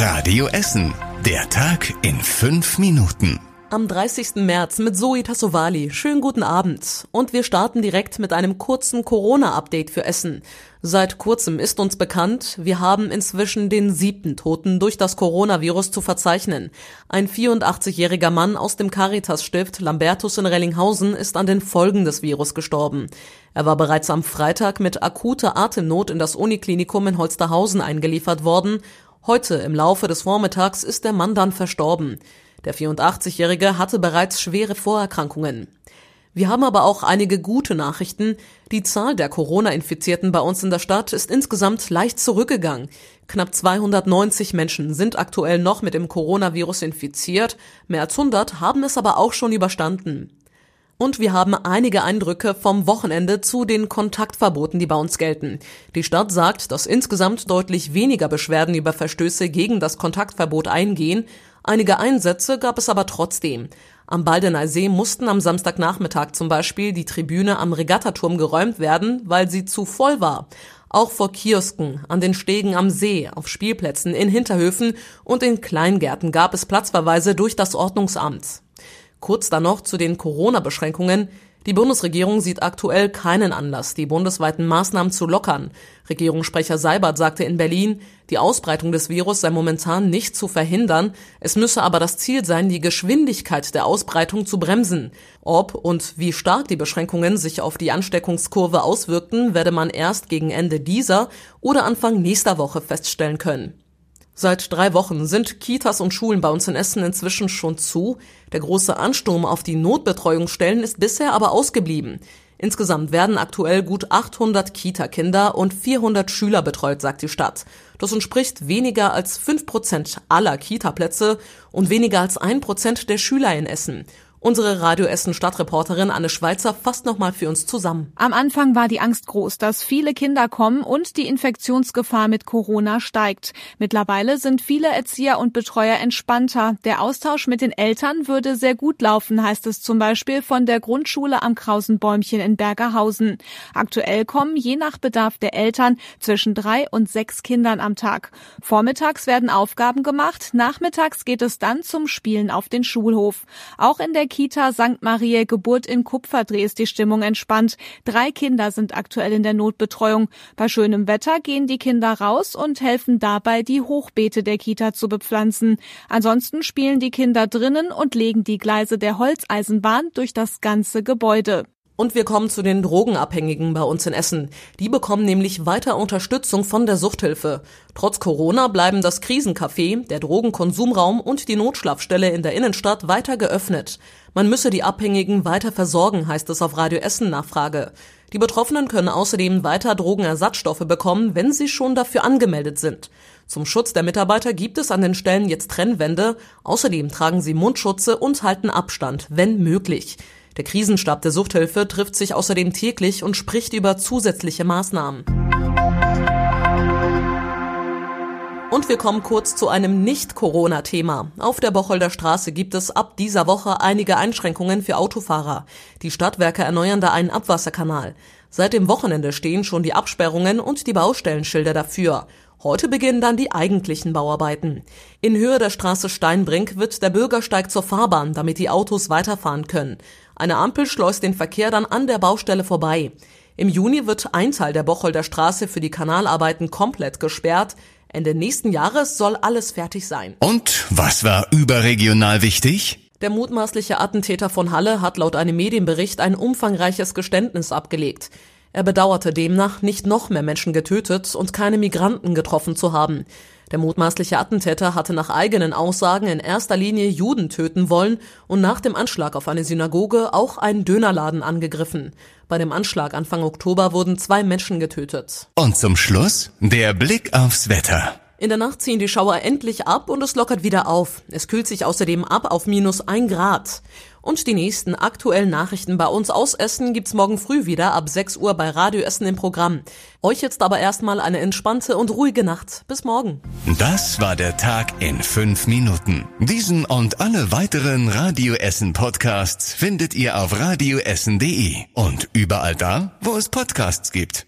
Radio Essen. Der Tag in fünf Minuten. Am 30. März mit Zoe Tassovali. Schönen guten Abend. Und wir starten direkt mit einem kurzen Corona-Update für Essen. Seit kurzem ist uns bekannt, wir haben inzwischen den siebten Toten durch das Coronavirus zu verzeichnen. Ein 84-jähriger Mann aus dem Caritas-Stift Lambertus in Rellinghausen ist an den Folgen des Virus gestorben. Er war bereits am Freitag mit akuter Atemnot in das Uniklinikum in Holsterhausen eingeliefert worden. Heute im Laufe des Vormittags ist der Mann dann verstorben. Der 84-Jährige hatte bereits schwere Vorerkrankungen. Wir haben aber auch einige gute Nachrichten. Die Zahl der Corona-Infizierten bei uns in der Stadt ist insgesamt leicht zurückgegangen. Knapp 290 Menschen sind aktuell noch mit dem Coronavirus infiziert, mehr als 100 haben es aber auch schon überstanden. Und wir haben einige Eindrücke vom Wochenende zu den Kontaktverboten, die bei uns gelten. Die Stadt sagt, dass insgesamt deutlich weniger Beschwerden über Verstöße gegen das Kontaktverbot eingehen. Einige Einsätze gab es aber trotzdem. Am Baldener See mussten am Samstagnachmittag zum Beispiel die Tribüne am Regattaturm geräumt werden, weil sie zu voll war. Auch vor Kiosken, an den Stegen am See, auf Spielplätzen, in Hinterhöfen und in Kleingärten gab es Platzverweise durch das Ordnungsamt. Kurz dann noch zu den Corona-Beschränkungen. Die Bundesregierung sieht aktuell keinen Anlass, die bundesweiten Maßnahmen zu lockern. Regierungssprecher Seibert sagte in Berlin, die Ausbreitung des Virus sei momentan nicht zu verhindern, es müsse aber das Ziel sein, die Geschwindigkeit der Ausbreitung zu bremsen. Ob und wie stark die Beschränkungen sich auf die Ansteckungskurve auswirkten, werde man erst gegen Ende dieser oder Anfang nächster Woche feststellen können. Seit drei Wochen sind Kitas und Schulen bei uns in Essen inzwischen schon zu. Der große Ansturm auf die Notbetreuungsstellen ist bisher aber ausgeblieben. Insgesamt werden aktuell gut 800 Kita-Kinder und 400 Schüler betreut, sagt die Stadt. Das entspricht weniger als 5 Prozent aller Kita-Plätze und weniger als ein Prozent der Schüler in Essen. Unsere Radio Essen Stadtreporterin Anne Schweizer fasst nochmal für uns zusammen. Am Anfang war die Angst groß, dass viele Kinder kommen und die Infektionsgefahr mit Corona steigt. Mittlerweile sind viele Erzieher und Betreuer entspannter. Der Austausch mit den Eltern würde sehr gut laufen, heißt es zum Beispiel von der Grundschule am Krausenbäumchen in Bergerhausen. Aktuell kommen je nach Bedarf der Eltern zwischen drei und sechs Kindern am Tag. Vormittags werden Aufgaben gemacht, nachmittags geht es dann zum Spielen auf den Schulhof. Auch in der Kita St. Marie Geburt in Kupferdreh ist die Stimmung entspannt. Drei Kinder sind aktuell in der Notbetreuung. Bei schönem Wetter gehen die Kinder raus und helfen dabei, die Hochbeete der Kita zu bepflanzen. Ansonsten spielen die Kinder drinnen und legen die Gleise der Holzeisenbahn durch das ganze Gebäude. Und wir kommen zu den Drogenabhängigen bei uns in Essen. Die bekommen nämlich weiter Unterstützung von der Suchthilfe. Trotz Corona bleiben das Krisencafé, der Drogenkonsumraum und die Notschlafstelle in der Innenstadt weiter geöffnet. Man müsse die Abhängigen weiter versorgen, heißt es auf Radio Essen Nachfrage. Die Betroffenen können außerdem weiter Drogenersatzstoffe bekommen, wenn sie schon dafür angemeldet sind. Zum Schutz der Mitarbeiter gibt es an den Stellen jetzt Trennwände. Außerdem tragen sie Mundschutze und halten Abstand, wenn möglich. Der Krisenstab der Suchthilfe trifft sich außerdem täglich und spricht über zusätzliche Maßnahmen. Und wir kommen kurz zu einem Nicht-Corona-Thema. Auf der Bocholder Straße gibt es ab dieser Woche einige Einschränkungen für Autofahrer. Die Stadtwerke erneuern da einen Abwasserkanal. Seit dem Wochenende stehen schon die Absperrungen und die Baustellenschilder dafür. Heute beginnen dann die eigentlichen Bauarbeiten. In Höhe der Straße Steinbrink wird der Bürgersteig zur Fahrbahn, damit die Autos weiterfahren können. Eine Ampel schleust den Verkehr dann an der Baustelle vorbei. Im Juni wird ein Teil der Bocholder Straße für die Kanalarbeiten komplett gesperrt. Ende nächsten Jahres soll alles fertig sein. Und was war überregional wichtig? Der mutmaßliche Attentäter von Halle hat laut einem Medienbericht ein umfangreiches Geständnis abgelegt. Er bedauerte demnach, nicht noch mehr Menschen getötet und keine Migranten getroffen zu haben. Der mutmaßliche Attentäter hatte nach eigenen Aussagen in erster Linie Juden töten wollen und nach dem Anschlag auf eine Synagoge auch einen Dönerladen angegriffen. Bei dem Anschlag Anfang Oktober wurden zwei Menschen getötet. Und zum Schluss der Blick aufs Wetter. In der Nacht ziehen die Schauer endlich ab und es lockert wieder auf. Es kühlt sich außerdem ab auf minus ein Grad. Und die nächsten aktuellen Nachrichten bei uns aus Essen gibt's morgen früh wieder ab 6 Uhr bei Radio Essen im Programm. Euch jetzt aber erstmal eine entspannte und ruhige Nacht. Bis morgen. Das war der Tag in fünf Minuten. Diesen und alle weiteren Radio Essen Podcasts findet ihr auf radioessen.de und überall da, wo es Podcasts gibt.